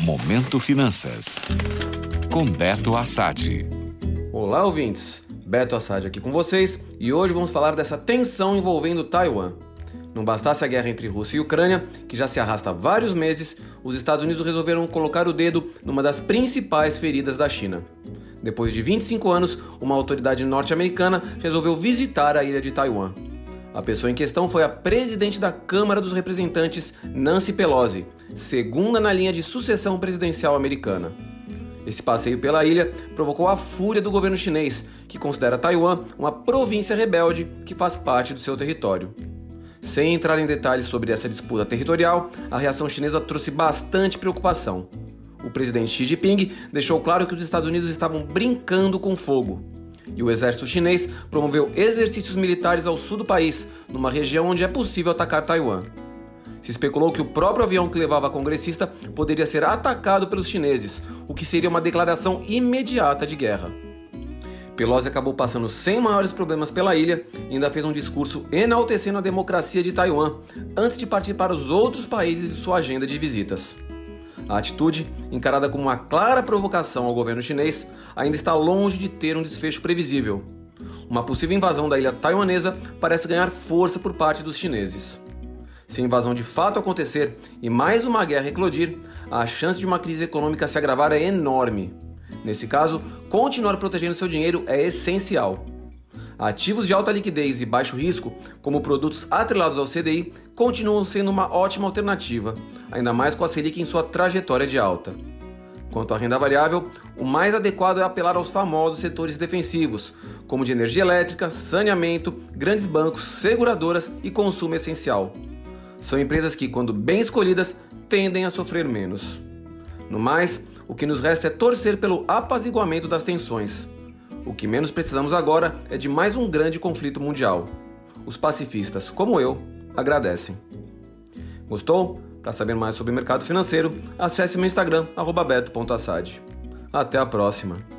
Momento Finanças. Com Beto Assad. Olá, ouvintes. Beto Assad aqui com vocês e hoje vamos falar dessa tensão envolvendo Taiwan. Não bastasse a guerra entre Rússia e Ucrânia, que já se arrasta há vários meses, os Estados Unidos resolveram colocar o dedo numa das principais feridas da China. Depois de 25 anos, uma autoridade norte-americana resolveu visitar a ilha de Taiwan. A pessoa em questão foi a presidente da Câmara dos Representantes, Nancy Pelosi, segunda na linha de sucessão presidencial americana. Esse passeio pela ilha provocou a fúria do governo chinês, que considera Taiwan uma província rebelde que faz parte do seu território. Sem entrar em detalhes sobre essa disputa territorial, a reação chinesa trouxe bastante preocupação. O presidente Xi Jinping deixou claro que os Estados Unidos estavam brincando com fogo e o exército chinês promoveu exercícios militares ao sul do país, numa região onde é possível atacar Taiwan. Se especulou que o próprio avião que levava a congressista poderia ser atacado pelos chineses, o que seria uma declaração imediata de guerra. Pelosi acabou passando sem maiores problemas pela ilha e ainda fez um discurso enaltecendo a democracia de Taiwan, antes de partir para os outros países de sua agenda de visitas. A atitude, encarada como uma clara provocação ao governo chinês, ainda está longe de ter um desfecho previsível. Uma possível invasão da ilha taiwanesa parece ganhar força por parte dos chineses. Se a invasão de fato acontecer e mais uma guerra eclodir, a chance de uma crise econômica se agravar é enorme. Nesse caso, continuar protegendo seu dinheiro é essencial. Ativos de alta liquidez e baixo risco, como produtos atrelados ao CDI, continuam sendo uma ótima alternativa, ainda mais com a Selic em sua trajetória de alta. Quanto à renda variável, o mais adequado é apelar aos famosos setores defensivos, como de energia elétrica, saneamento, grandes bancos, seguradoras e consumo essencial. São empresas que, quando bem escolhidas, tendem a sofrer menos. No mais, o que nos resta é torcer pelo apaziguamento das tensões. O que menos precisamos agora é de mais um grande conflito mundial. Os pacifistas, como eu, agradecem. Gostou? Para saber mais sobre o mercado financeiro, acesse meu Instagram, beto.assad. Até a próxima!